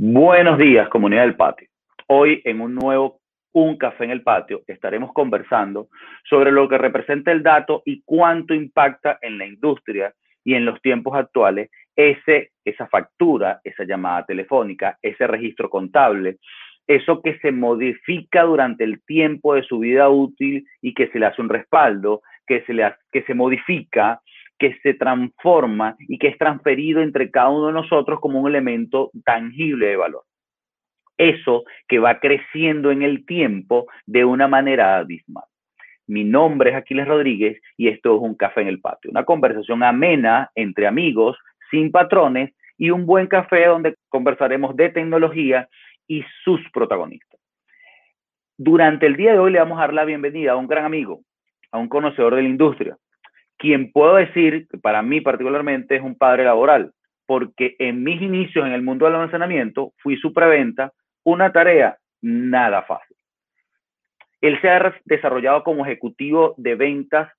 Buenos días, comunidad del patio. Hoy en un nuevo Un Café en el Patio estaremos conversando sobre lo que representa el dato y cuánto impacta en la industria y en los tiempos actuales ese, esa factura, esa llamada telefónica, ese registro contable, eso que se modifica durante el tiempo de su vida útil y que se le hace un respaldo, que se, le que se modifica, que se transforma y que es transferido entre cada uno de nosotros como un elemento tangible de valor. Eso que va creciendo en el tiempo de una manera abismal. Mi nombre es Aquiles Rodríguez y esto es un café en el patio, una conversación amena entre amigos, sin patrones y un buen café donde conversaremos de tecnología y sus protagonistas. Durante el día de hoy le vamos a dar la bienvenida a un gran amigo, a un conocedor de la industria, quien puedo decir que para mí particularmente es un padre laboral, porque en mis inicios en el mundo del almacenamiento fui su preventa, una tarea nada fácil. Él se ha desarrollado como ejecutivo de ventas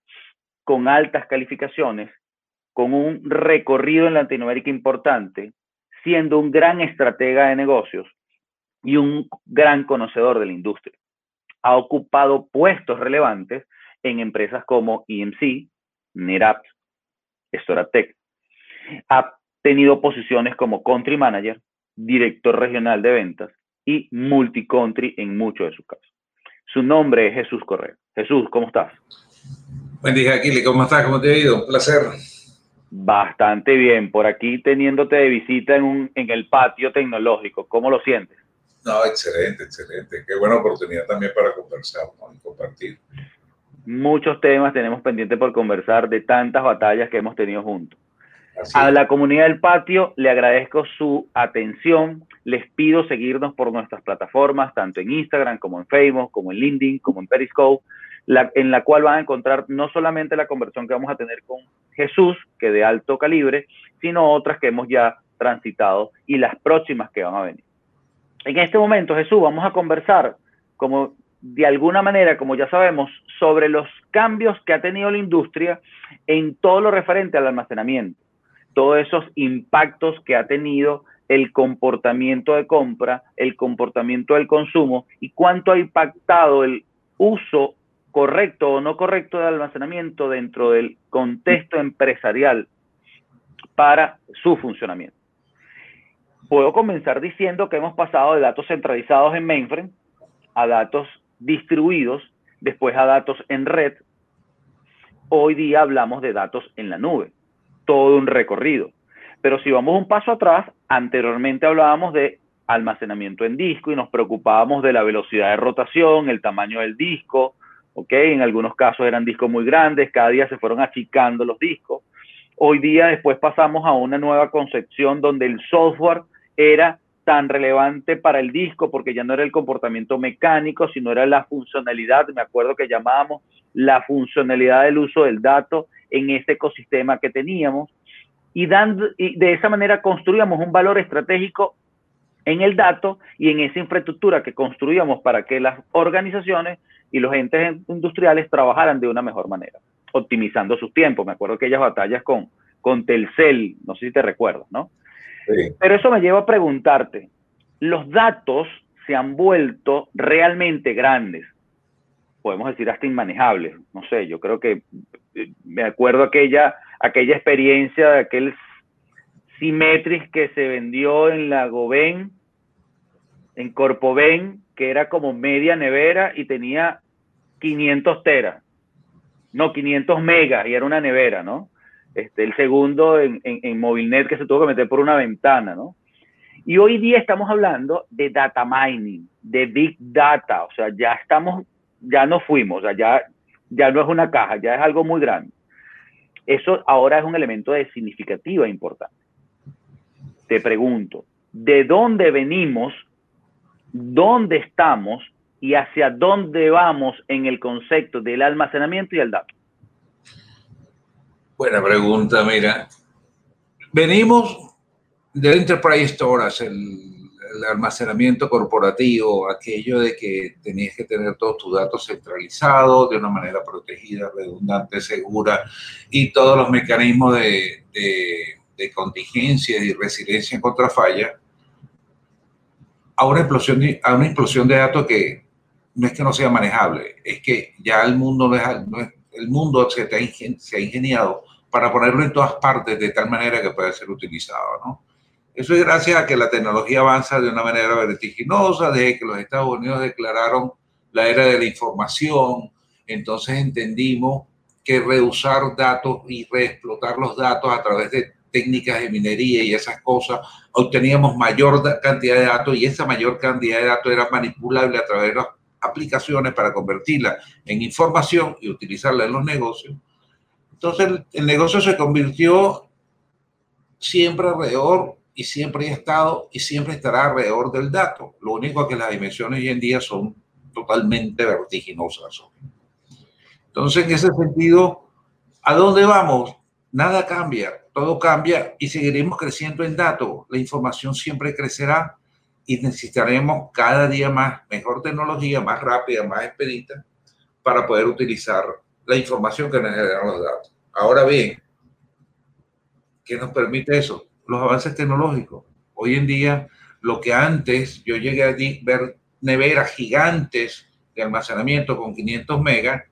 con altas calificaciones, con un recorrido en Latinoamérica importante, siendo un gran estratega de negocios y un gran conocedor de la industria. Ha ocupado puestos relevantes en empresas como EMC, NetApp, Storatec. Ha tenido posiciones como Country Manager, Director Regional de Ventas y Multicountry en muchos de sus casos. Su nombre es Jesús Correa. Jesús, ¿cómo estás? Buen día, Aquile. ¿Cómo estás? ¿Cómo te ha ido? Un placer. Bastante bien. Por aquí teniéndote de visita en, un, en el patio tecnológico. ¿Cómo lo sientes? No, excelente, excelente. Qué buena oportunidad también para conversar y compartir muchos temas tenemos pendiente por conversar de tantas batallas que hemos tenido juntos. A la comunidad del patio le agradezco su atención. Les pido seguirnos por nuestras plataformas, tanto en Instagram como en Facebook, como en LinkedIn, como en Periscope, en la cual van a encontrar no solamente la conversación que vamos a tener con Jesús, que de alto calibre, sino otras que hemos ya transitado y las próximas que van a venir. En este momento, Jesús, vamos a conversar, como de alguna manera, como ya sabemos, sobre los cambios que ha tenido la industria en todo lo referente al almacenamiento, todos esos impactos que ha tenido el comportamiento de compra, el comportamiento del consumo y cuánto ha impactado el uso correcto o no correcto de almacenamiento dentro del contexto empresarial para su funcionamiento. Puedo comenzar diciendo que hemos pasado de datos centralizados en mainframe a datos distribuidos, después a datos en red. Hoy día hablamos de datos en la nube, todo un recorrido. Pero si vamos un paso atrás, anteriormente hablábamos de almacenamiento en disco y nos preocupábamos de la velocidad de rotación, el tamaño del disco, ¿ok? En algunos casos eran discos muy grandes, cada día se fueron achicando los discos. Hoy día después pasamos a una nueva concepción donde el software era tan relevante para el disco porque ya no era el comportamiento mecánico, sino era la funcionalidad, me acuerdo que llamábamos la funcionalidad del uso del dato en este ecosistema que teníamos y, dando, y de esa manera construíamos un valor estratégico en el dato y en esa infraestructura que construíamos para que las organizaciones y los entes industriales trabajaran de una mejor manera, optimizando sus tiempos. Me acuerdo aquellas batallas con, con Telcel, no sé si te recuerdas, ¿no? Pero eso me lleva a preguntarte, los datos se han vuelto realmente grandes, podemos decir hasta inmanejables, no sé, yo creo que eh, me acuerdo aquella, aquella experiencia de aquel Symmetrix que se vendió en la Goben, en Corpoven, que era como media nevera y tenía 500 teras, no, 500 megas y era una nevera, ¿no? Este, el segundo en, en, Movilnet que se tuvo que meter por una ventana, ¿no? Y hoy día estamos hablando de data mining, de big data, o sea, ya estamos, ya no fuimos, o sea, ya, ya no es una caja, ya es algo muy grande. Eso ahora es un elemento de significativa importante. Te pregunto, ¿de dónde venimos? ¿Dónde estamos? Y hacia dónde vamos en el concepto del almacenamiento y el dato. Buena pregunta, mira. Venimos del Enterprise Storage, el, almacenamiento corporativo, aquello de que tenías que tener todos tus datos centralizados de una manera protegida, redundante, segura, y todos los mecanismos de, de, contingencia y resiliencia contra falla. a una explosión de, a una explosión de datos que no es que no sea manejable, es que ya el mundo no es, el mundo se, se ha ingeniado para ponerlo en todas partes de tal manera que pueda ser utilizado, ¿no? Eso es gracias a que la tecnología avanza de una manera vertiginosa, desde que los Estados Unidos declararon la era de la información, entonces entendimos que reusar datos y reexplotar los datos a través de técnicas de minería y esas cosas, obteníamos mayor cantidad de datos y esa mayor cantidad de datos era manipulable a través de las aplicaciones para convertirla en información y utilizarla en los negocios. Entonces el, negocio se convirtió siempre alrededor y siempre ha estado y siempre estará alrededor del dato. Lo único que las dimensiones hoy en día son totalmente vertiginosas. Entonces, en ese sentido, ¿a dónde vamos? Nada cambia, todo cambia y seguiremos creciendo en datos. La información siempre crecerá y necesitaremos cada día más mejor tecnología, más rápida, más expedita para poder utilizar la información que nos generan los datos. Ahora bien, ¿qué nos permite eso? los avances tecnológicos. Hoy en día, lo que antes yo llegué a ver neveras gigantes de almacenamiento con 500 megas,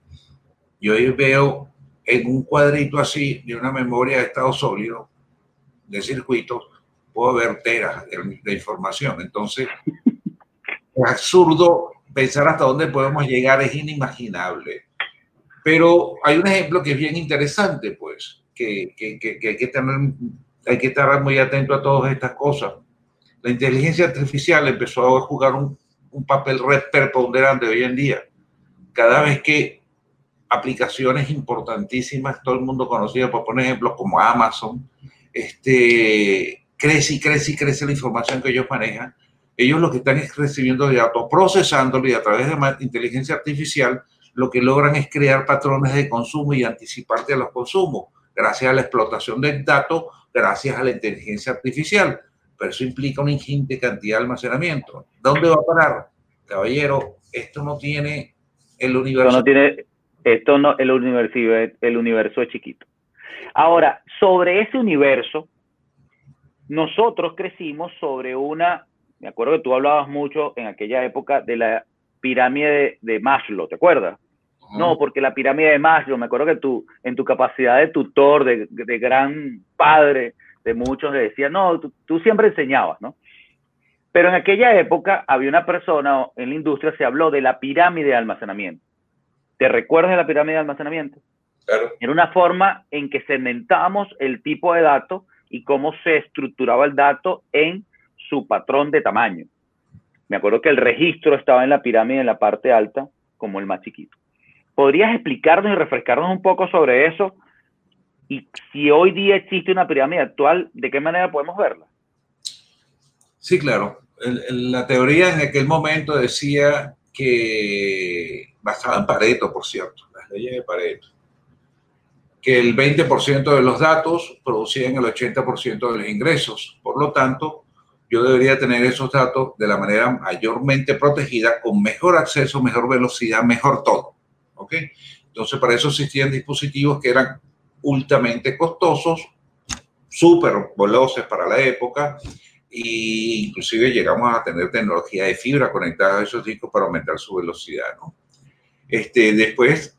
yo hoy veo en un cuadrito así de una memoria de estado sólido, de circuitos, puedo ver teras de, información. Entonces, es absurdo pensar hasta dónde podemos llegar, es inimaginable. Pero hay un ejemplo que es bien interesante, pues, que, que, que hay que tener hay que estar muy atento a todas estas cosas. La inteligencia artificial empezó a jugar un, un papel preponderante hoy en día. Cada vez que aplicaciones importantísimas, todo el mundo conocido, por poner ejemplos como Amazon, este, crece y crece y crece la información que ellos manejan. Ellos lo que están es recibiendo datos, procesándolo y a través de inteligencia artificial lo que logran es crear patrones de consumo y anticiparte a los consumos gracias a la explotación del dato gracias a la inteligencia artificial, pero eso implica una ingente cantidad de almacenamiento. ¿Dónde va a parar? Caballero, esto no tiene el universo. Esto no tiene, esto no, el universo, el universo es chiquito. Ahora, sobre ese universo, nosotros crecimos sobre una, me acuerdo que tú hablabas mucho en aquella época de la pirámide de Maslow, ¿te acuerdas? No, porque la pirámide de Maslow, me acuerdo que tú, en tu capacidad de tutor, de, gran padre de muchos, le decía, no, tú, siempre enseñabas, ¿no? Pero en aquella época había una persona, en la industria se habló de la pirámide de almacenamiento. ¿Te recuerdas de la pirámide de almacenamiento? Claro. Era una forma en que segmentábamos el tipo de dato y cómo se estructuraba el dato en su patrón de tamaño. Me acuerdo que el registro estaba en la pirámide en la parte alta como el más chiquito. ¿Podrías explicarnos y refrescarnos un poco sobre eso? Y si hoy día existe una pirámide actual, ¿de qué manera podemos verla? Sí, claro. la teoría en aquel momento decía que, basada en Pareto, por cierto, las leyes de Pareto, que el 20% de los datos producían el 80% de los ingresos. Por lo tanto, yo debería tener esos datos de la manera mayormente protegida, con mejor acceso, mejor velocidad, mejor todo. ¿Ok? Entonces, para eso existían dispositivos que eran ultramente costosos, súper veloces para la época, e inclusive llegamos a tener tecnología de fibra conectada a esos discos para aumentar su velocidad, ¿no? Este, después,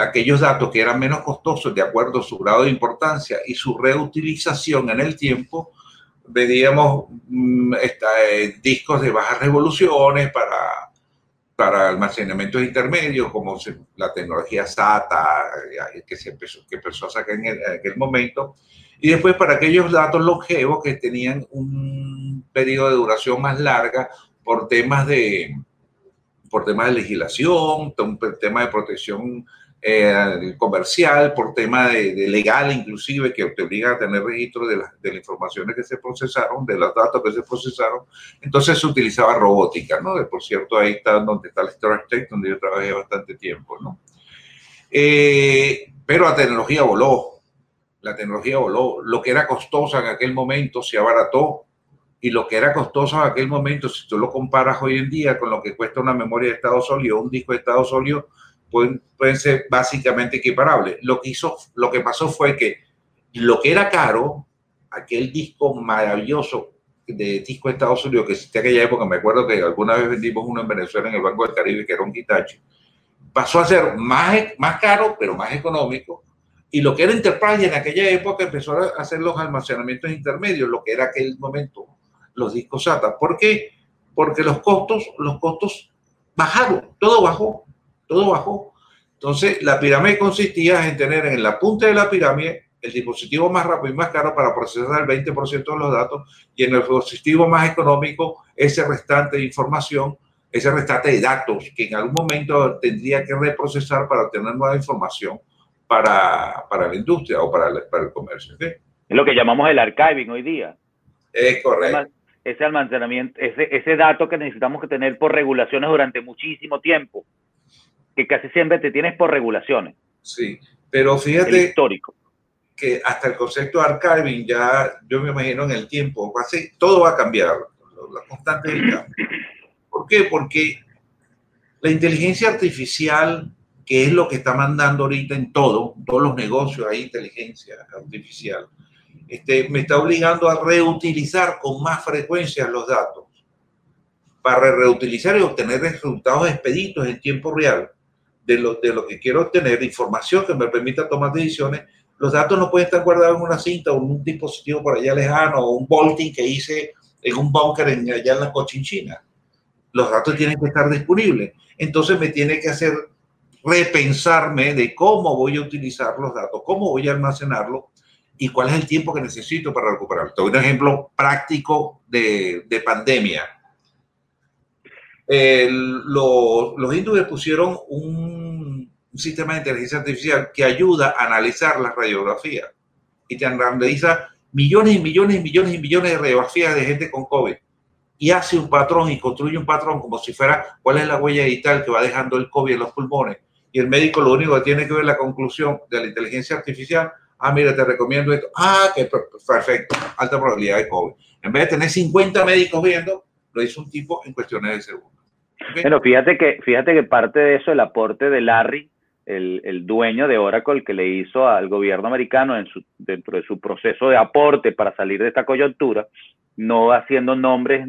aquellos datos que eran menos costosos de acuerdo a su grado de importancia y su reutilización en el tiempo, veíamos mm, eh, discos de bajas revoluciones para para almacenamientos intermedios, como la tecnología SATA, que, se empezó, que empezó a sacar en, aquel momento, y después para aquellos datos longevos que tenían un periodo de duración más larga por temas de, por temas de legislación, un tema de protección eh, comercial, por tema de, legal inclusive, que te obliga a tener registro de, de las informaciones que se procesaron, de los datos que se procesaron. Entonces se utilizaba robótica, ¿no? Por cierto, ahí está donde está el Storage Tech, donde yo trabajé bastante tiempo, ¿no? Eh, pero la tecnología voló, la tecnología voló. Lo que era costoso en aquel momento se abarató y lo que era costoso en aquel momento, si tú lo comparas hoy en día con lo que cuesta una memoria de estado sólido, un disco de estado sólido, pueden, pueden ser básicamente equiparables. Lo que, hizo, lo que pasó fue que lo que era caro, aquel disco maravilloso de disco de Estados Unidos que existía en aquella época, me acuerdo que alguna vez vendimos uno en Venezuela en el Banco del Caribe, que era un Hitachi, pasó a ser más, más caro, pero más económico. Y lo que era Enterprise en aquella época empezó a hacer los almacenamientos intermedios, lo que era aquel momento los discos SATA. ¿Por qué? Porque los costos, los costos bajaron, todo bajó, todo bajó. Entonces, la pirámide consistía en tener en la punta de la pirámide el dispositivo más rápido y más caro para procesar el 20% de los datos y en el dispositivo más económico ese restante de información, ese restante de datos que en algún momento tendría que reprocesar para obtener nueva información para, para la industria o para el, para el comercio. Es lo que llamamos el archiving hoy día. Es correcto. Ese almacenamiento, ese, ese dato que necesitamos que tener por regulaciones durante muchísimo tiempo, que casi siempre te tienes por regulaciones. Sí, pero fíjate. histórico que hasta el concepto de archiving ya, yo me imagino en el tiempo, así, todo va a cambiar, la constante del cambio. ¿Por qué? Porque la inteligencia artificial, que es lo que está mandando ahorita en todo, todos los negocios hay inteligencia artificial, este, me está obligando a reutilizar con más frecuencia los datos para reutilizar y obtener resultados expeditos en tiempo real de lo, de lo que quiero obtener, información que me permita tomar decisiones los datos no pueden estar guardados en una cinta o en un dispositivo por allá lejano o un bolting que hice en un bunker allá en la cochinchina. Los datos tienen que estar disponibles. Entonces me tiene que hacer repensarme de cómo voy a utilizar los datos, cómo voy a almacenarlos y cuál es el tiempo que necesito para recuperarlo. Un ejemplo práctico de, de pandemia. Los, los hindúes pusieron un, sistema de inteligencia artificial que ayuda a analizar las radiografías y te analiza millones y millones y millones y millones de radiografías de gente con COVID y hace un patrón y construye un patrón como si fuera cuál es la huella digital que va dejando el COVID en los pulmones. Y el médico lo único que tiene que ver la conclusión de la inteligencia artificial, ah, mira, te recomiendo esto, ah, que perfecto, alta probabilidad de COVID. En vez de tener 50 médicos viendo, lo hizo un tipo en cuestiones de Bueno, fíjate que, fíjate que parte de eso, el aporte de Larry, el, dueño de Oracle que le hizo al gobierno americano en su, dentro de su proceso de aporte para salir de esta coyuntura, no haciendo nombres,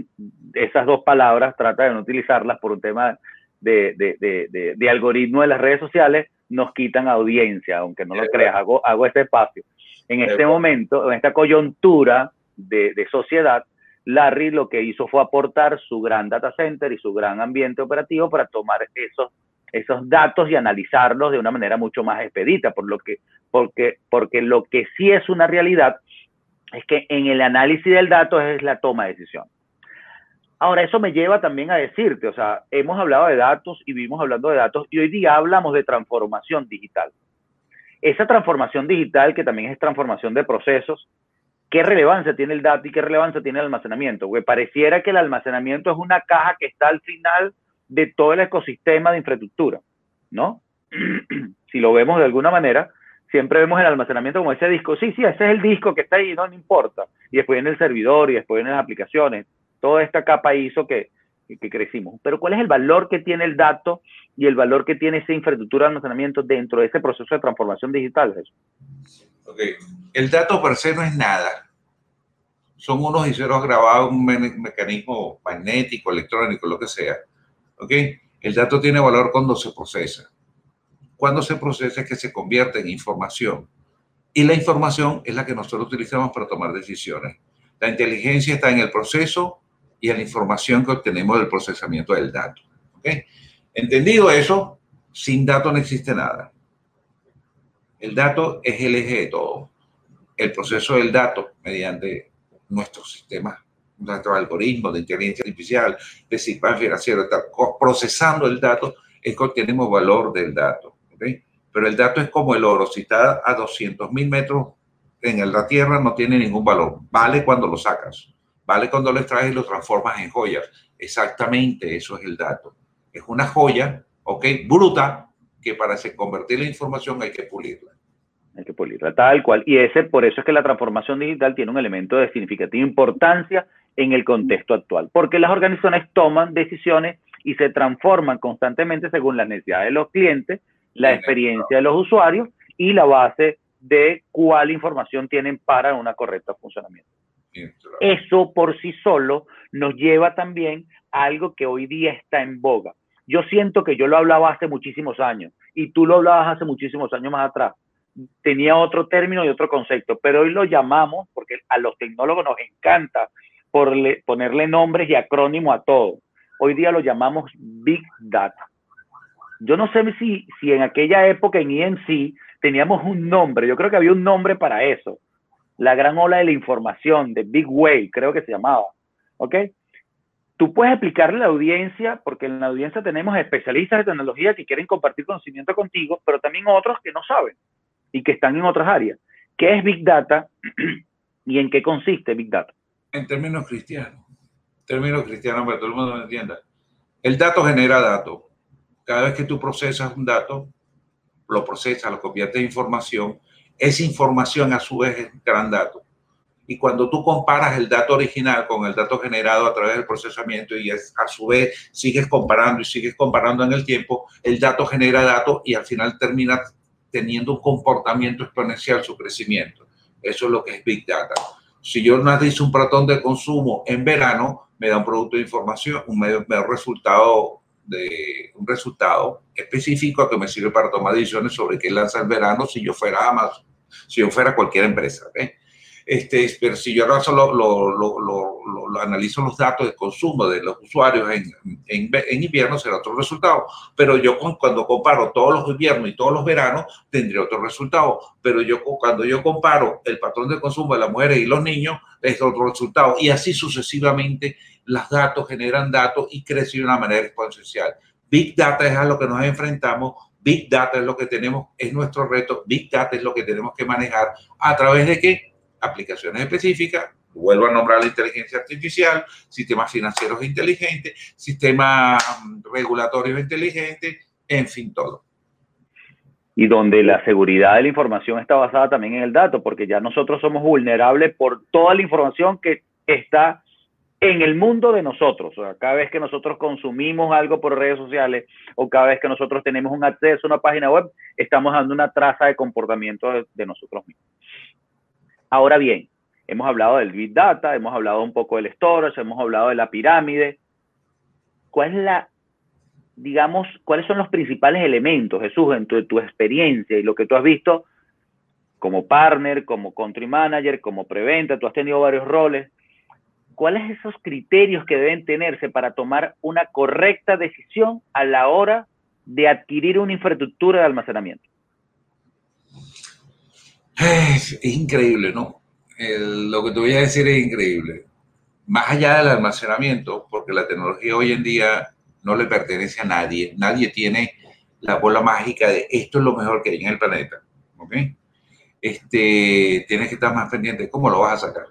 esas dos palabras, trata de no utilizarlas por un tema de, de, de, algoritmo de las redes sociales, nos quitan audiencia, aunque no lo creas, hago, hago este espacio. En este momento, en esta coyuntura de, de sociedad, Larry lo que hizo fue aportar su gran data center y su gran ambiente operativo para tomar esos esos datos y analizarlos de una manera mucho más expedita, por lo que, porque, porque lo que sí es una realidad es que en el análisis del dato es la toma de decisión. Ahora, eso me lleva también a decirte, o sea, hemos hablado de datos y vivimos hablando de datos y hoy día hablamos de transformación digital. Esa transformación digital, que también es transformación de procesos, ¿qué relevancia tiene el dato y qué relevancia tiene el almacenamiento? Porque pareciera que el almacenamiento es una caja que está al final de todo el ecosistema de infraestructura, ¿no? si lo vemos de alguna manera, siempre vemos el almacenamiento como ese disco. Sí, sí, ese es el disco que está ahí, no, importa. Y después viene el servidor y después vienen las aplicaciones. Toda esta capa hizo que, que crecimos. Pero ¿cuál es el valor que tiene el dato y el valor que tiene esa infraestructura de almacenamiento dentro de ese proceso de transformación digital, Jesús? Ok. El dato per se no es nada. Son unos y ceros grabados, un mecanismo magnético, electrónico, lo que sea ¿Ok? El dato tiene valor cuando se procesa. Cuando se procesa es que se convierte en información. Y la información es la que nosotros utilizamos para tomar decisiones. La inteligencia está en el proceso y en la información que obtenemos del procesamiento del dato. Entendido eso, sin dato no existe nada. El dato es el eje de todo. El proceso del dato mediante nuestros sistemas nuestro algoritmo de inteligencia artificial, de sistema financiero, procesando el dato, es que obtenemos valor del dato. Pero el dato es como el oro, si está a 200 mil metros en la tierra no tiene ningún valor, vale cuando lo sacas, vale cuando lo extraes y lo transformas en joyas. Exactamente eso es el dato. Es una joya, ¿ok? Bruta, que para convertir la información hay que pulirla hay que pulirla tal cual. Y ese, por eso es que la transformación digital tiene un elemento de significativa importancia en el contexto actual, porque las organizaciones toman decisiones y se transforman constantemente según las necesidades de los clientes, la experiencia de los usuarios y la base de cuál información tienen para un correcto funcionamiento. Eso por sí solo nos lleva también a algo que hoy día está en boga. Yo siento que yo lo hablaba hace muchísimos años y tú lo hablabas hace muchísimos años más atrás. Tenía otro término y otro concepto, pero hoy lo llamamos, porque a los tecnólogos nos encanta ponerle nombres y acrónimo a todo. Hoy día lo llamamos Big Data. Yo no sé si, en aquella época en INC teníamos un nombre, yo creo que había un nombre para eso. La gran ola de la información, de Big Wave, creo que se llamaba. ¿Ok? Tú puedes explicarle a la audiencia, porque en la audiencia tenemos especialistas de tecnología que quieren compartir conocimiento contigo, pero también otros que no saben y que están en otras áreas. ¿Qué es Big Data y en qué consiste Big Data? En términos cristianos, términos cristianos para que todo el mundo lo entienda. El dato genera datos. Cada vez que tú procesas un dato, lo procesas, lo conviertes en información, esa información a su vez es gran dato. Y cuando tú comparas el dato original con el dato generado a través del procesamiento y a su vez sigues comparando y sigues comparando en el tiempo, el dato genera datos y al final termina teniendo un comportamiento exponencial su crecimiento. Eso es lo que es Big Data. Si yo analizo un patrón de consumo en verano, me da un producto de información, un, medio, resultado de un resultado específico que me sirve para tomar decisiones sobre qué lanza el verano si yo fuera Amazon, si yo fuera cualquier empresa. ¿okay? Este, pero si yo lo, analizo los datos de consumo de los usuarios en, en, invierno, será otro resultado. Pero yo cuando comparo todos los inviernos y todos los veranos, tendría otro resultado. Pero yo cuando yo comparo el patrón de consumo de las mujeres y los niños, es otro resultado. Y así sucesivamente, los datos generan datos y crecen de una manera exponencial. Big Data es a lo que nos enfrentamos. Big Data es lo que tenemos, es nuestro reto. Big Data es lo que tenemos que manejar a través de qué? Aplicaciones específicas, vuelvo a nombrar la inteligencia artificial, sistemas financieros inteligentes, sistemas mm, regulatorios inteligentes, en fin, todo. Y donde la seguridad de la información está basada también en el dato, porque ya nosotros somos vulnerables por toda la información que está en el mundo de nosotros. O sea, cada vez que nosotros consumimos algo por redes sociales o cada vez que nosotros tenemos un acceso a una página web, estamos dando una traza de comportamiento de nosotros mismos. Ahora bien, hemos hablado del Big Data, hemos hablado un poco del storage, hemos hablado de la pirámide. ¿Cuál es la, digamos, cuáles son los principales elementos, Jesús, en tu, tu experiencia y lo que tú has visto como partner, como country manager, como preventa, tú has tenido varios roles? ¿Cuáles esos criterios que deben tenerse para tomar una correcta decisión a la hora de adquirir una infraestructura de almacenamiento? Es, increíble, ¿no? lo que te voy a decir es increíble. Más allá del almacenamiento, porque la tecnología hoy en día no le pertenece a nadie, nadie tiene la bola mágica de esto es lo mejor que hay en el planeta, ¿ok? Este, tienes que estar más pendiente cómo lo vas a sacar.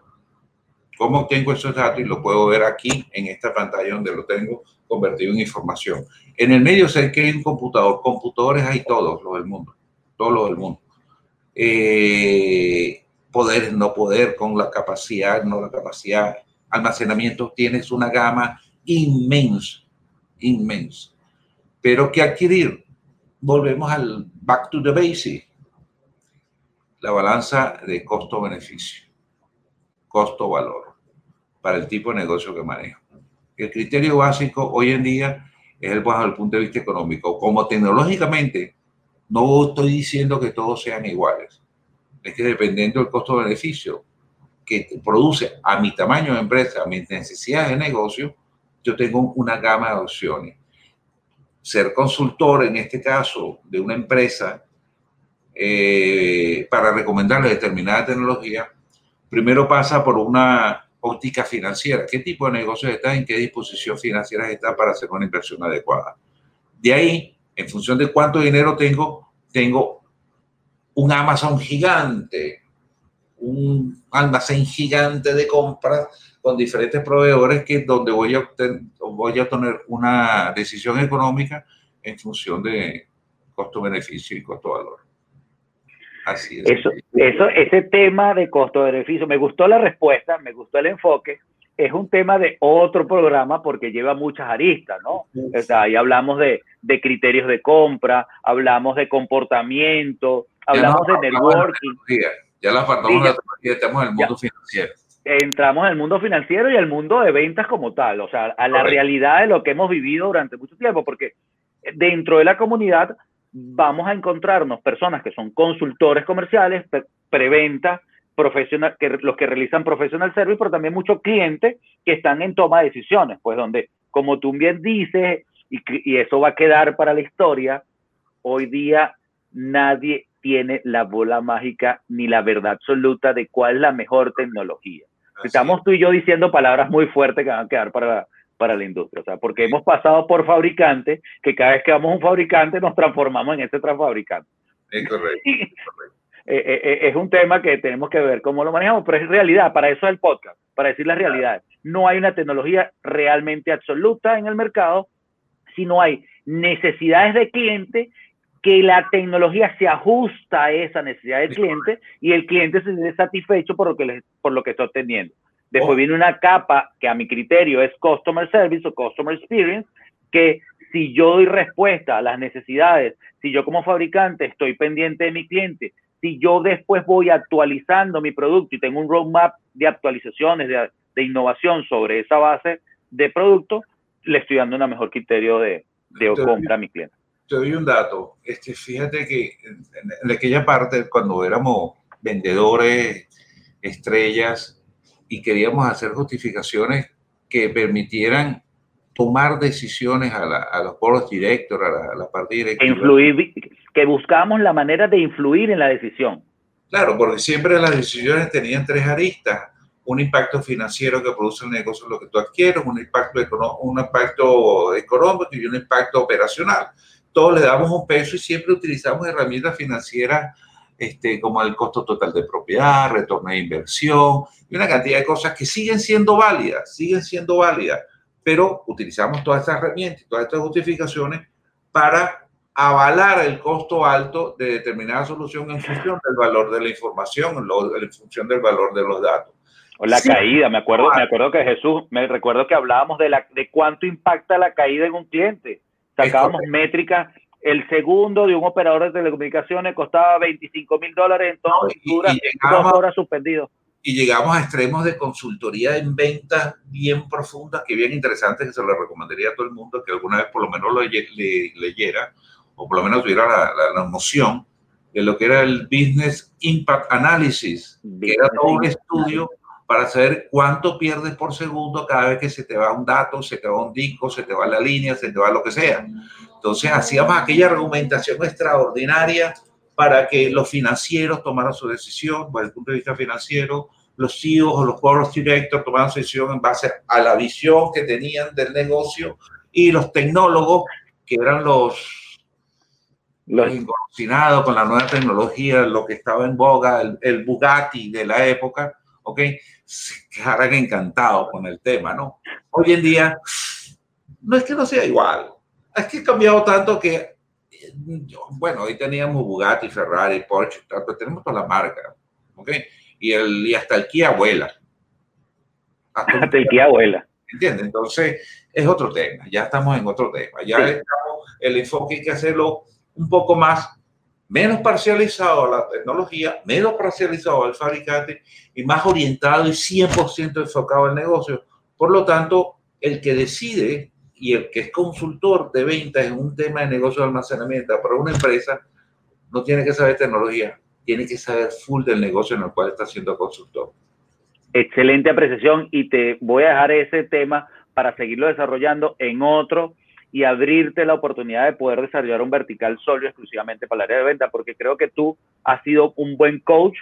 ¿Cómo obtengo esos datos? Y lo puedo ver aquí en esta pantalla donde lo tengo convertido en información. En el medio sé que hay un computador. Computadores hay todos los del mundo. Todos los del mundo eh, poder, no poder, con la capacidad, no la capacidad, almacenamiento, tienes una gama inmensa, inmensa. Pero que adquirir, volvemos al back to the basic, la balanza de costo-beneficio, costo-valor, para el tipo de negocio que manejo. El criterio básico hoy en día es el bajo el punto de vista económico. Como tecnológicamente no estoy diciendo que todos sean iguales. Es que dependiendo del costo-beneficio que produce a mi tamaño de empresa, a mis necesidades de negocio, yo tengo una gama de opciones. Ser consultor, en este caso, de una empresa eh, para recomendarle determinada tecnología, primero pasa por una óptica financiera. ¿Qué tipo de negocios está? ¿En qué disposición financiera está para hacer una inversión adecuada? De ahí en función de cuánto dinero tengo, tengo un Amazon gigante, un almacén gigante de compras con diferentes proveedores que donde voy a voy a tener una decisión económica en función de costo-beneficio y costo-valor. Así es. Eso, eso, ese tema de costo-beneficio, me gustó la respuesta, me gustó el enfoque, es un tema de otro programa porque lleva muchas aristas, ¿no? O sea, ahí hablamos de, de criterios de compra, hablamos de comportamiento, hablamos de networking. ya la apartamos de la tecnología, estamos en el mundo financiero. entramos en el mundo financiero y el mundo de ventas como tal, o sea, a la realidad de lo que hemos vivido durante mucho tiempo, porque dentro de la comunidad vamos a encontrarnos personas que son consultores comerciales, preventa, profesional, que, los que realizan professional service, pero también muchos clientes que están en toma de decisiones, pues donde, como tú bien dices, y, y eso va a quedar para la historia, hoy día nadie tiene la bola mágica ni la verdad absoluta de cuál es la mejor tecnología. Estamos tú y yo diciendo palabras muy fuertes que van a quedar para, para la industria. O sea, porque hemos pasado por fabricantes que cada vez que vamos a un fabricante nos transformamos en ese transfabricante. Es correcto. Eh, eh, es un tema que tenemos que ver cómo lo manejamos, pero es realidad, para eso es el podcast, para decir la realidad. No hay una tecnología realmente absoluta en el mercado, sino hay necesidades de cliente que la tecnología se ajusta a esa necesidad del cliente y el cliente se siente satisfecho por lo que, por lo que está obteniendo. Después oh. viene una capa que a mi criterio es Customer Service o Customer Experience, que si yo doy respuesta a las necesidades, si yo como fabricante estoy pendiente de mi cliente, si yo después voy actualizando mi producto y tengo un roadmap de actualizaciones, de, de innovación sobre esa base de producto, le estoy dando un mejor criterio de, de compra a mi cliente te doy un dato. Este, fíjate que en, aquella parte, cuando éramos vendedores, estrellas, y queríamos hacer justificaciones que permitieran tomar decisiones a, los board directos, a la, parte directiva. Influir, que buscábamos la manera de influir en la decisión. Claro, porque siempre las decisiones tenían tres aristas. Un impacto financiero que produce el negocio, lo que tú adquieres, un impacto, un impacto económico y un impacto operacional todos le damos un peso y siempre utilizamos herramientas financieras este, como el costo total de propiedad, retorno de inversión y una cantidad de cosas que siguen siendo válidas, siguen siendo válidas, pero utilizamos todas estas herramientas, todas estas justificaciones para avalar el costo alto de determinada solución en función del valor de la información, en función del valor de los datos. O la caída, me acuerdo, me acuerdo que Jesús, me recuerdo que hablábamos de, la, de cuánto impacta la caída en un cliente sacábamos métricas. El segundo de un operador de telecomunicaciones costaba 25 mil dólares, entonces dura dos horas suspendido. Y llegamos a extremos de consultoría en ventas bien profundas, que bien interesantes, que se lo recomendaría a todo el mundo que alguna vez por lo menos lo leyera, o por lo menos tuviera la, la, noción de lo que era el Business Impact Analysis, que era todo un estudio para saber cuánto pierdes por segundo cada vez que se te va un dato, se te va un disco, se te va la línea, se te va lo que sea. Entonces hacíamos aquella argumentación extraordinaria para que los financieros tomaran su decisión, desde el punto de vista financiero, los CEOs o los board directors tomaran su decisión en base a la visión que tenían del negocio y los tecnólogos, que eran los, los con la nueva tecnología, lo que estaba en boga, el, el Bugatti de la época, ¿ok? Se quedaran encantados con el tema, ¿no? Hoy en día, no es que no sea igual, es que ha cambiado tanto que, bueno, hoy teníamos Bugatti, Ferrari, Porsche, pero tenemos toda la marca, ¿ok? Y, el, y hasta el Kia vuela. Hasta, el Kia vuela. ¿Entiendes? Entonces, es otro tema, ya estamos en otro tema, ya estamos, el enfoque hay que hacerlo un poco más menos parcializado a la tecnología, menos parcializado al fabricante y más orientado y 100% enfocado al negocio. Por lo tanto, el que decide y el que es consultor de ventas en un tema de negocio de almacenamiento para una empresa, no tiene que saber tecnología, tiene que saber full del negocio en el cual está siendo consultor. Excelente apreciación y te voy a dejar ese tema para seguirlo desarrollando en otro y abrirte la oportunidad de poder desarrollar un vertical sólido exclusivamente para el área de venta, porque creo que tú has sido un buen coach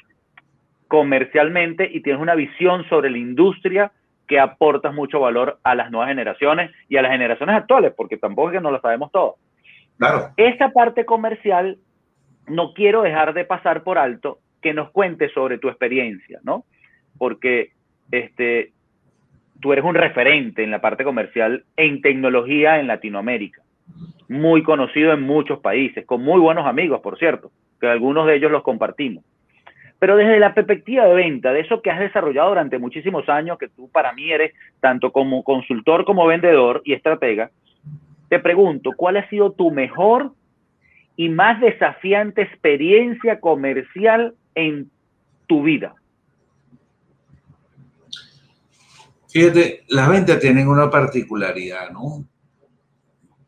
comercialmente y tienes una visión sobre la industria que aportas mucho valor a las nuevas generaciones y a las generaciones actuales, porque tampoco es que no lo sabemos todo. Claro. Esta parte comercial no quiero dejar de pasar por alto que nos cuentes sobre tu experiencia, ¿no? Porque este, tú eres un referente en la parte comercial en tecnología en Latinoamérica, muy conocido en muchos países, con muy buenos amigos, por cierto, que algunos de ellos los compartimos. Pero desde la perspectiva de venta, de eso que has desarrollado durante muchísimos años, que tú para mí eres tanto como consultor como vendedor y estratega, te pregunto, ¿cuál ha sido tu mejor y más desafiante experiencia comercial en tu vida? Fíjate, las ventas tienen una particularidad, ¿no?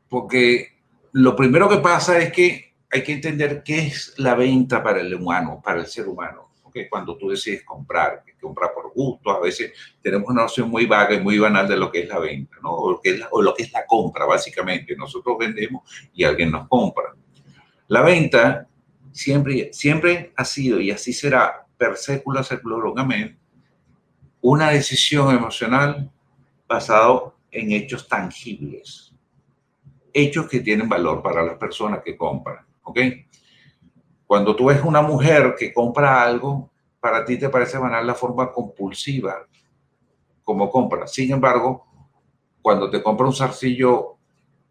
Porque lo primero que pasa es que hay que entender qué es la venta para el humano, para el ser humano. ¿okay? Cuando tú decides comprar, comprar por gusto, a veces tenemos una noción muy vaga y muy banal de lo que es la venta, ¿no? O lo que es la, o lo que es la compra, básicamente. Nosotros vendemos y alguien nos compra. La venta siempre, siempre ha sido y así será per secula seculorum amén, una decisión emocional basado en hechos tangibles, hechos que tienen valor para las personas que compran, ¿ok? Cuando tú ves una mujer que compra algo, para ti te parece banal la forma compulsiva como compra. Sin embargo, cuando te compra un zarcillo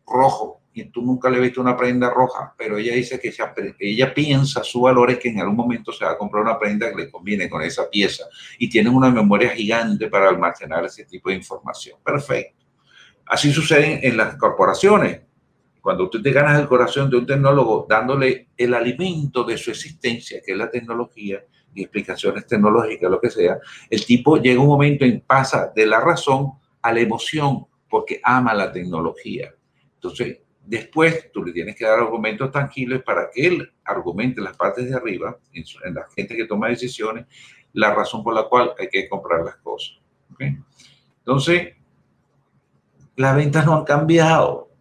rojo y tú nunca le viste una prenda roja, pero ella dice que ella, piensa, su valor es que en algún momento se va a comprar una prenda que le conviene con esa pieza y tienen una memoria gigante para almacenar ese tipo de información. Perfecto. Así sucede en las corporaciones. Cuando tú te ganas el corazón de un tecnólogo dándole el alimento de su existencia, que es la tecnología, y explicaciones tecnológicas, lo que sea, el tipo llega un momento en pasa de la razón a la emoción porque ama la tecnología. Entonces, Después, tú le tienes que dar argumentos tangibles para que él argumente las partes de arriba, en, la gente que toma decisiones, la razón por la cual hay que comprar las cosas. Entonces, las ventas no han cambiado.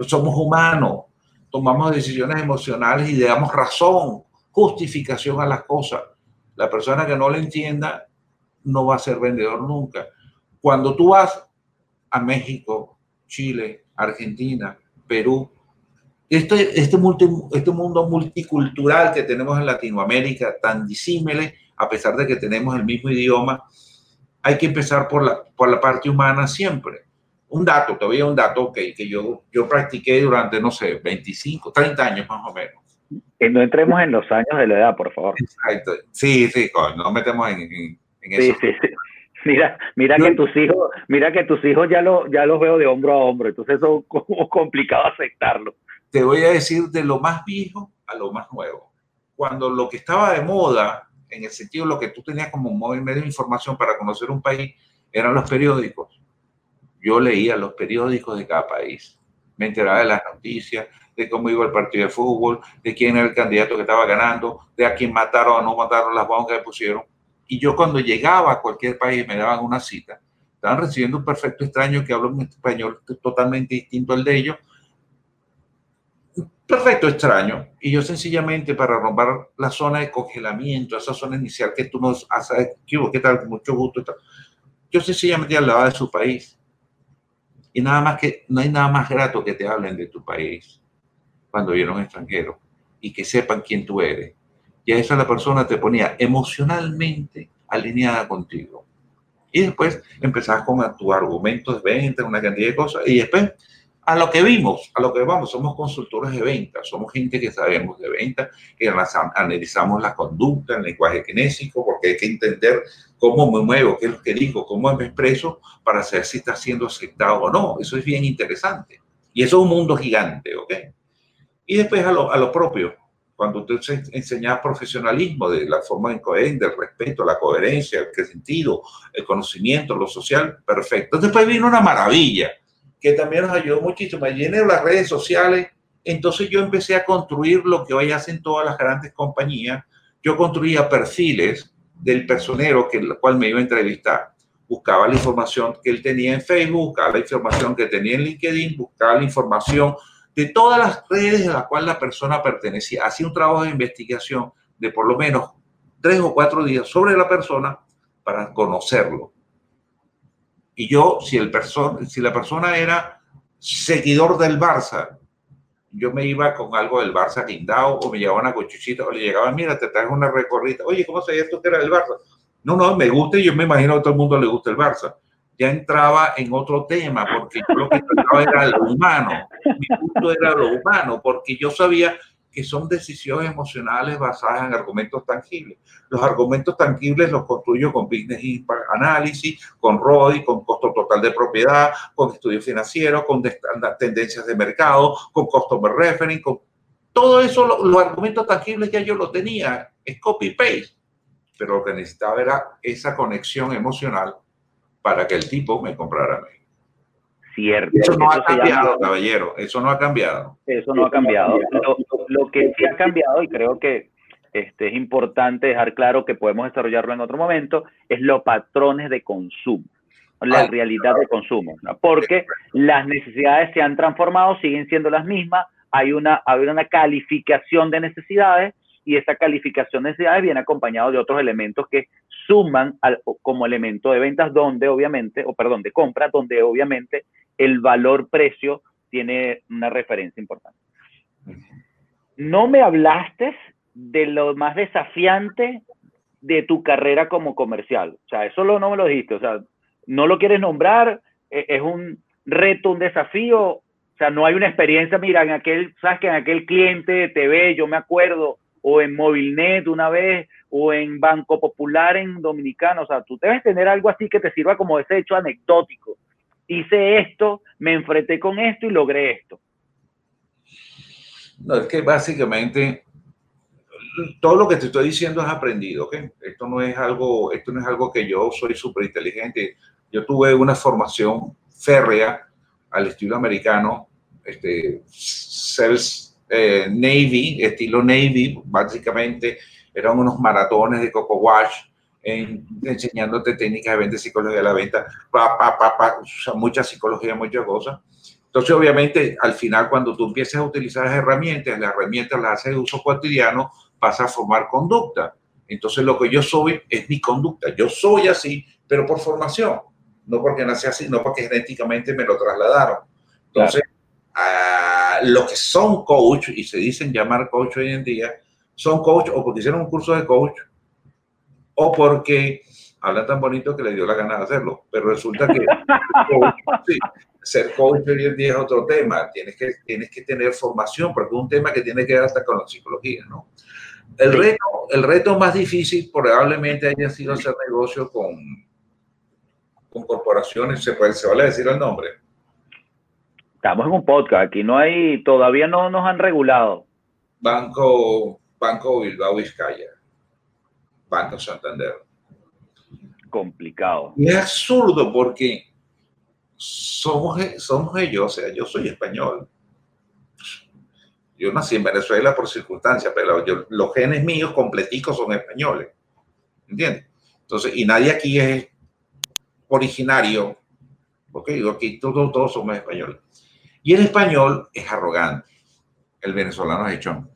Somos humanos, tomamos decisiones emocionales y le damos razón, justificación a las cosas. La persona que no lo entienda no va a ser vendedor nunca. Cuando tú vas a México, Chile, Argentina, Perú. Este, este, este mundo multicultural que tenemos en Latinoamérica, tan disímile, a pesar de que tenemos el mismo idioma, hay que empezar por la, por la parte humana siempre. Un dato, todavía un dato que, que yo, yo practiqué durante, no sé, 25, 30 años más o menos. Que no entremos en los años de la edad, por favor. Exacto. Sí, sí, no metemos en, en, eso. Sí, sí. Mira, mira que tus hijos, mira que tus hijos ya, lo, ya los veo de hombro a hombro, entonces eso es como complicado aceptarlo. Te voy a decir de lo más viejo a lo más nuevo. Cuando lo que estaba de moda, en el sentido de lo que tú tenías como medio de información para conocer un país, eran los periódicos. Yo leía los periódicos de cada país. Me enteraba de las noticias, de cómo iba el partido de fútbol, de quién era el candidato que estaba ganando, de a quién mataron o no mataron las bombas que pusieron y yo cuando llegaba a cualquier país me daban una cita, estaban recibiendo un perfecto extraño que habla un español totalmente distinto al de ellos. perfecto extraño. Y yo sencillamente para romper la zona de congelamiento, esa zona inicial que tú nos haces, ¿qué tal? Mucho gusto. Yo sencillamente hablaba de su país. Y nada más que, no hay nada más grato que te hablen de tu país cuando viene un extranjero y que sepan quién tú eres y a esa la persona te ponía emocionalmente alineada contigo. Y después empezás con tu argumento de venta, una cantidad de cosas, y después a lo que vimos, a lo que vamos, somos consultores de venta, somos gente que sabemos de venta, que analizamos la conducta, el lenguaje kinésico, porque hay que entender cómo me muevo, qué es lo que digo, cómo me expreso para saber si está siendo aceptado o no. Eso es bien interesante. Y eso es un mundo gigante, ¿ok? Y después a lo, a lo propio, cuando tú enseñas profesionalismo de la forma incoherente, el respeto, la coherencia, el sentido, el conocimiento, lo social, perfecto. Después vino una maravilla que también nos ayudó muchísimo. Allí en las redes sociales, entonces yo empecé a construir lo que hoy hacen todas las grandes compañías. Yo construía perfiles del personero que el cual me iba a entrevistar. Buscaba la información que él tenía en Facebook, buscaba la información que tenía en LinkedIn, buscaba la información de todas las redes a las cuales la persona pertenecía. Hacía un trabajo de investigación de por lo menos tres o cuatro días sobre la persona para conocerlo. Y yo, si, el si la persona era seguidor del Barça, yo me iba con algo del Barça guindado o me llevaba una cochuchita o le llegaba, mira, te traes una recorrida. Oye, ¿cómo sabías tú que era del Barça? No, no, me gusta yo me imagino que a todo el mundo le gusta el Barça ya entraba en otro tema, porque yo lo que trataba era lo humano. Mi punto era lo humano, porque yo sabía que son decisiones emocionales basadas en argumentos tangibles. Los argumentos tangibles los construyo con Business Impact Analysis, con ROI, con costo total de propiedad, con estudio financiero, con tendencias de mercado, con customer reference, con todo eso, los argumentos tangibles ya yo lo tenía, es copy-paste, pero lo que necesitaba era esa conexión emocional para que el tipo me comprara a mí. Cierto. Eso no ha cambiado, caballero. Eso no ha cambiado. Eso no ha cambiado. Lo, que sí ha cambiado, y creo que este, es importante dejar claro que podemos desarrollarlo en otro momento, es los patrones de consumo, la realidad de consumo. Porque las necesidades se han transformado, siguen siendo las mismas, hay una, hay una calificación de necesidades y esa calificación de necesidades viene acompañado de otros elementos que suman como elemento de ventas donde obviamente, o perdón, de compra, donde obviamente el valor-precio tiene una referencia importante. No me hablaste de lo más desafiante de tu carrera como comercial. O sea, eso no me lo dijiste. O sea, no lo quieres nombrar, e, es un reto, un desafío. O sea, no hay una experiencia, mira, en aquel, sabes que en aquel cliente de TV, yo me acuerdo, o en Movilnet una vez, o en Banco Popular en Dominicano. O sea, tú debes tener algo así que te sirva como ese hecho anecdótico. Hice esto, me enfrenté con esto y logré esto. No, es que básicamente todo lo que te estoy diciendo es aprendido. Esto no es algo, esto no es algo que yo soy súper inteligente. Yo tuve una formación férrea al estilo americano, este, Sales eh, Navy, estilo Navy, básicamente eran unos maratones de Coco Wash, en, enseñándote técnicas de venta, psicología de la venta, pa, pa, pa, mucha psicología, muchas cosas. Entonces, obviamente, al final, cuando tú empiezas a utilizar las herramientas, las herramientas las haces de uso cotidiano, vas a formar conducta. Entonces, lo que yo soy es mi conducta. Yo soy así, pero por formación. No porque nací así, no porque genéticamente me lo trasladaron. Entonces, claro. Los que son coach y se dicen llamar coach hoy en día, son coach o porque hicieron un curso de coach o porque hablan tan bonito que les dio la gana de hacerlo. Pero resulta que sí, ser coach hoy en día es otro tema. Tienes que, tienes que tener formación, porque es un tema que tiene que ver hasta con la psicología, ¿no? El reto, el reto más difícil probablemente haya sido hacer negocio con, con corporaciones, ¿se, puede, se vale decir el nombre? Estamos en un podcast, aquí no hay, todavía no nos han regulado. Banco, Banco Bilbao Vizcaya, Banco Santander. Complicado. es absurdo porque somos, somos ellos, o sea, yo soy español. Yo nací en Venezuela por circunstancias, pero los genes míos completicos son españoles. ¿Entiendes? Entonces, y nadie aquí es originario, porque digo, aquí todos, todos somos españoles. Y el español es arrogante, el venezolano es hechón.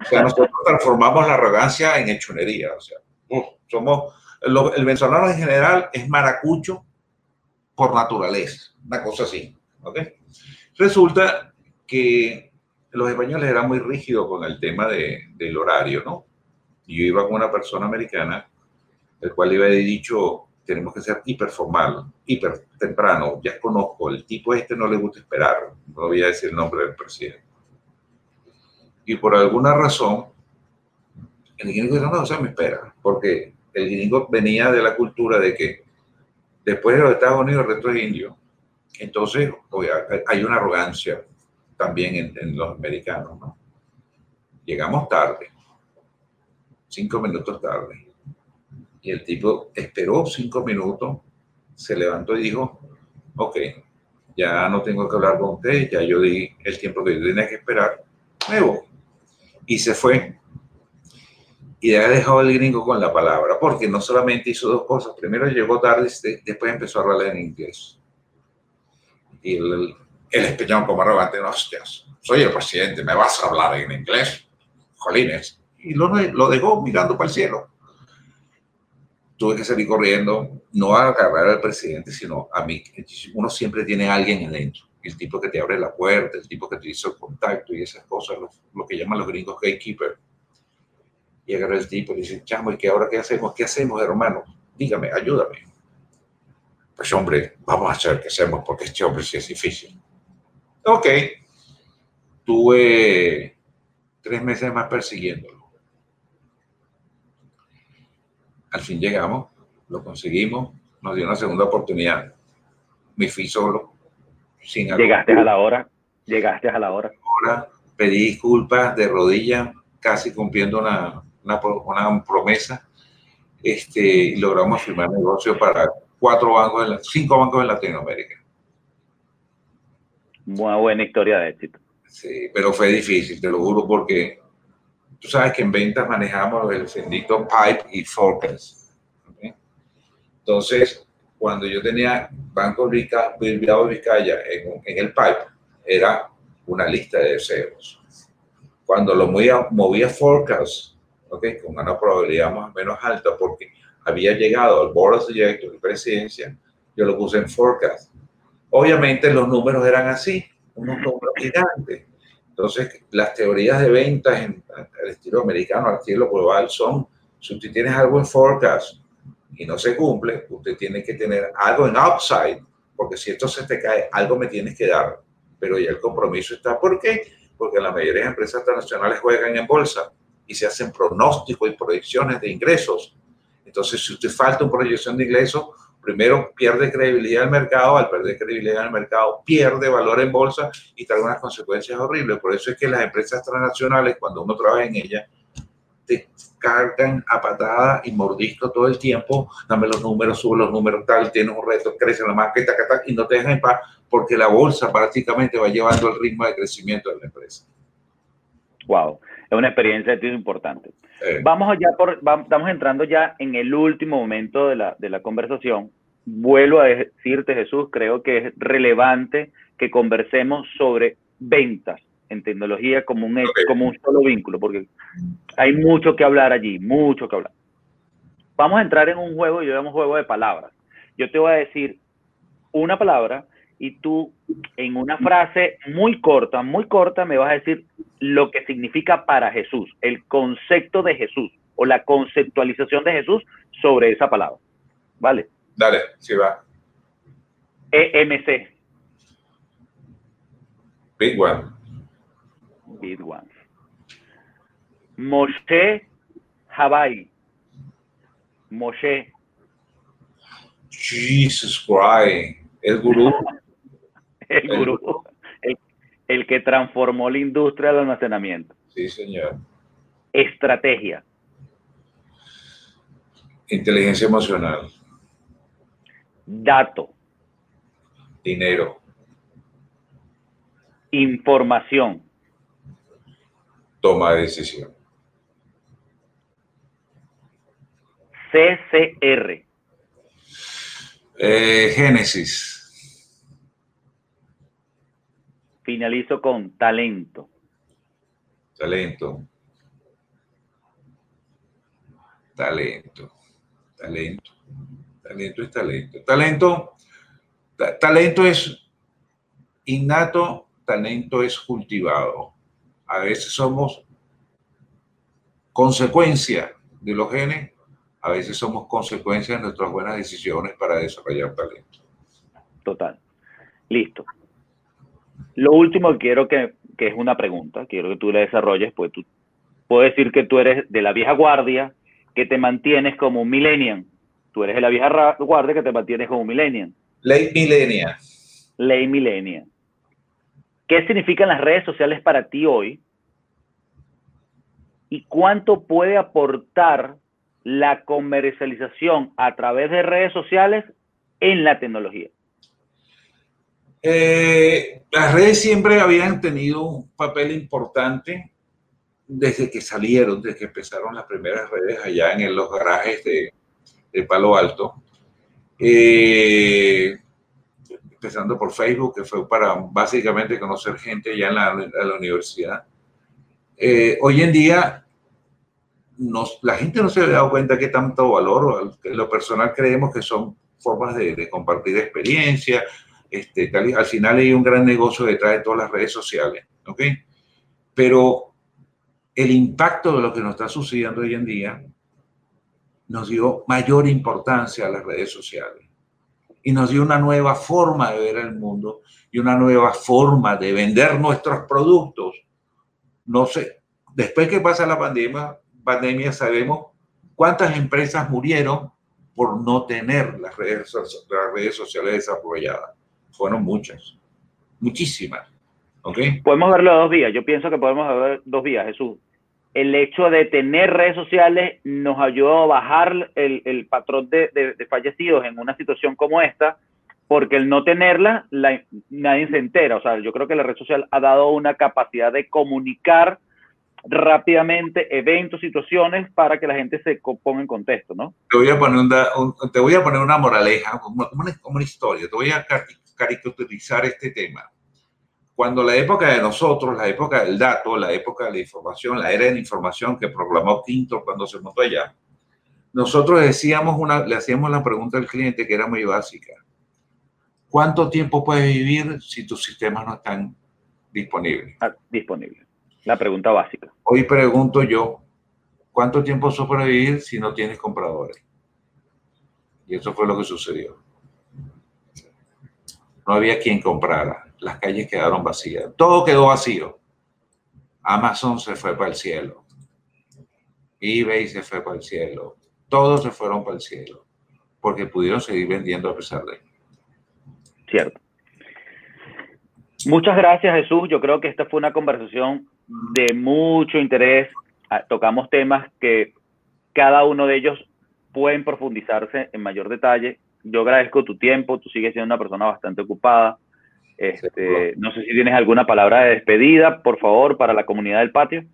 O sea, nosotros transformamos la arrogancia en hechonería. O sea, somos el venezolano en general es maracucho por naturaleza, una cosa así. Resulta que los españoles eran muy rígidos con el tema de, del horario, ¿no? Y yo iba con una persona americana, el cual le había dicho, tenemos que ser hiperformal, hiper temprano, ya conozco, el tipo este no le gusta esperar, no voy a decir el nombre del presidente. Y por alguna razón, el gringo dijo, no, o sea, me espera, porque el gringo venía de la cultura de que después de los Estados Unidos el resto es indio. Entonces, hay una arrogancia también en, los americanos. ¿no? Llegamos tarde, cinco minutos tarde. Y el tipo esperó cinco minutos, se levantó y dijo, ok, ya no tengo que hablar con usted, ya yo di el tiempo que yo tenía que esperar, me voy. Y se fue y ha dejado el gringo con la palabra, porque no solamente hizo dos cosas, primero llegó tarde, después empezó a hablar en inglés. Y el, el español como arrogante, hostias, soy el presidente, me vas a hablar en inglés, jolines. Y lo, lo dejó mirando para el cielo. Tuve que salir corriendo, no a agarrar al presidente, sino a mí. Uno siempre tiene a alguien adentro. El tipo que te abre la puerta, el tipo que te hizo el contacto y esas cosas, lo, que llaman los gringos gatekeeper y agarra el tipo y dice, chamo, ¿y qué ahora qué hacemos? ¿Qué hacemos, hermano? Dígame, ayúdame. Pues hombre, vamos a hacer qué hacemos porque este hombre sí es difícil. Ok. Tuve tres meses más persiguiéndolo. Al fin llegamos, lo conseguimos, nos dio una segunda oportunidad. Me fui solo, sin Llegaste a la hora, llegaste a la hora. Ahora pedí disculpas de rodillas, casi cumpliendo una, una, promesa. este, y logramos firmar negocio para cuatro bancos, cinco bancos en Latinoamérica. Una buena historia de éxito. Sí, pero fue difícil, te lo juro, porque tú sabes que en ventas manejamos el bendito pipe y forecast. Entonces, cuando yo tenía Banco Bilbao Vizcaya en, en, el pipe, era una lista de deseos. Cuando lo movía, movía forecast, ¿okay? con una probabilidad más menos alta, porque había llegado al board of directors de presidencia, yo lo puse en forecast. Obviamente los números eran así, unos números gigantes. Entonces, las teorías de ventas en el estilo americano, al estilo global, son, si usted tiene algo en forecast y no se cumple, usted tiene que tener algo en upside, porque si esto se te cae, algo me tienes que dar. Pero ya el compromiso está. ¿Por qué? Porque la mayoría de empresas internacionales juegan en bolsa y se hacen pronósticos y proyecciones de ingresos. Entonces, si usted falta una proyección de ingresos, primero pierde credibilidad el mercado, al perder credibilidad el mercado pierde valor en bolsa y trae unas consecuencias horribles. Por eso es que las empresas transnacionales, cuando uno trabaja en ellas, te cargan a patada y mordisco todo el tiempo, dame los números, sube los números, tal, tienes un reto, crece la marca y no te dejan en paz porque la bolsa prácticamente va llevando el ritmo de crecimiento de la empresa. Wow, es una experiencia de importante. Vamos allá por, estamos entrando ya en el último momento de la, de la conversación. Vuelvo a decirte, Jesús, creo que es relevante que conversemos sobre ventas en tecnología como un, como un solo vínculo, porque hay mucho que hablar allí, mucho que hablar. Vamos a entrar en un juego, yo llamo juego de palabras. Yo te voy a decir una palabra y tú en una frase muy corta, muy corta, me vas a decir lo que significa para Jesús, el concepto de Jesús o la conceptualización de Jesús sobre esa palabra. ¿Vale? Dale, sí va. EMC. Big One. Big One. Moshe Hawaii. Moshe. Jesus Christ. El gurú. el gurú, el, que transformó la industria del almacenamiento. Sí, señor. Estrategia. Inteligencia emocional. Dato. Dinero. Información. Toma de decisión. CCR. Eh, Génesis. Finalizo con talento. Talento. Talento. Talento. Talento es talento. Talento, talento es innato, talento es cultivado. A veces somos consecuencia de los genes, a veces somos consecuencia de nuestras buenas decisiones para desarrollar talento. Total. Listo. Lo último que quiero que, que es una pregunta, quiero que tú la desarrolles, pues tú puedo decir que tú eres de la vieja guardia, que te mantienes como un millennial. Tú eres de la vieja guardia que te mantienes como un millennial. Ley millennial. Ley millennial. ¿Qué significan las redes sociales para ti hoy? ¿Y cuánto puede aportar la comercialización a través de redes sociales en la tecnología? Eh, las redes siempre habían tenido un papel importante desde que salieron, desde que empezaron las primeras redes allá en los garajes de, Palo Alto. Eh, empezando por Facebook, que fue para básicamente conocer gente allá en la, universidad. Eh, hoy en día, la gente no se ha dado cuenta que tanto valor, en lo personal creemos que son formas de, de compartir experiencia, este, al final hay un gran negocio detrás de todas las redes sociales, ¿ok? Pero el impacto de lo que nos está sucediendo hoy en día nos dio mayor importancia a las redes sociales y nos dio una nueva forma de ver el mundo y una nueva forma de vender nuestros productos. No sé, después que pasa la pandemia, pandemia sabemos cuántas empresas murieron por no tener las redes, las redes sociales desarrolladas fueron muchas, muchísimas. ¿Ok? Podemos verlo dos vías. Yo pienso que podemos ver dos vías, Jesús. el hecho de tener redes sociales nos ayudó a bajar el, patrón de, fallecidos en una situación como esta, porque el no tenerla, nadie se entera. O sea, yo creo que la red social ha dado una capacidad de comunicar rápidamente eventos, situaciones para que la gente se ponga en contexto, ¿no? Te voy a poner una, te voy a poner una moraleja, como una, como una historia, te voy a caricaturizar este tema. Cuando la época de nosotros, la época del dato, la época de la información, la era de la información que proclamó Quinto cuando se montó allá, nosotros decíamos una, le hacíamos la pregunta al cliente que era muy básica. ¿Cuánto tiempo puedes vivir si tus sistemas no están disponibles? Ah, disponibles. La pregunta básica. Hoy pregunto yo, ¿cuánto tiempo sobrevivir si no tienes compradores? Y eso fue lo que sucedió. No había quien comprara. Las calles quedaron vacías. Todo quedó vacío. Amazon se fue para el cielo. eBay se fue para el cielo. Todos se fueron para el cielo. Porque pudieron seguir vendiendo a pesar de Cierto. Muchas gracias, Jesús. Yo creo que esta fue una conversación de mucho interés. Ah, tocamos temas que cada uno de ellos pueden profundizarse en mayor detalle. Yo agradezco tu tiempo, tú sigues siendo una persona bastante ocupada. Este, no sé si tienes alguna palabra de despedida, por favor, para la comunidad del patio.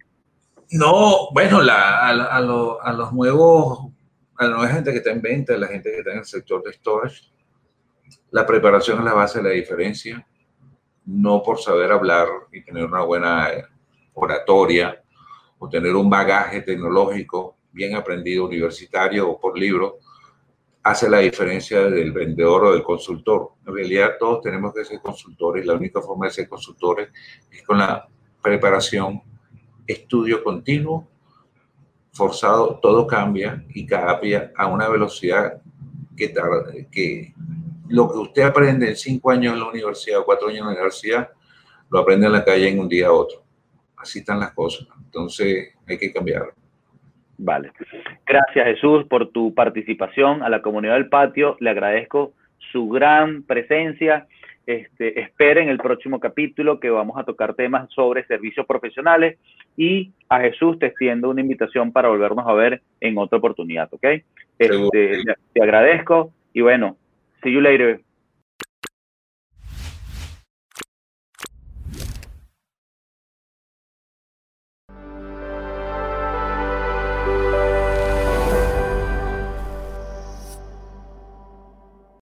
No, bueno, a, a, los nuevos, a la nueva gente que está en venta, a la gente que está en el sector de storage, la preparación es la base de la diferencia. No por saber hablar y tener una buena oratoria o tener un bagaje tecnológico bien aprendido universitario o por libro, hace la diferencia del vendedor o del consultor. En realidad todos tenemos que ser consultores. La única forma de ser consultores es con la preparación, estudio continuo, forzado, todo cambia y cambia a una velocidad que, que lo que usted aprende en cinco años en la universidad o cuatro años en la universidad, lo aprende en la calle en un día a otro. Así están las cosas. Entonces hay que cambiar. Vale. Gracias Jesús por tu participación a la comunidad del patio. Le agradezco su gran presencia. Este, esperen el próximo capítulo que vamos a tocar temas sobre servicios profesionales y a Jesús te extiendo una invitación para volvernos a ver en otra oportunidad, ¿ok? Este, te agradezco y bueno, see you later.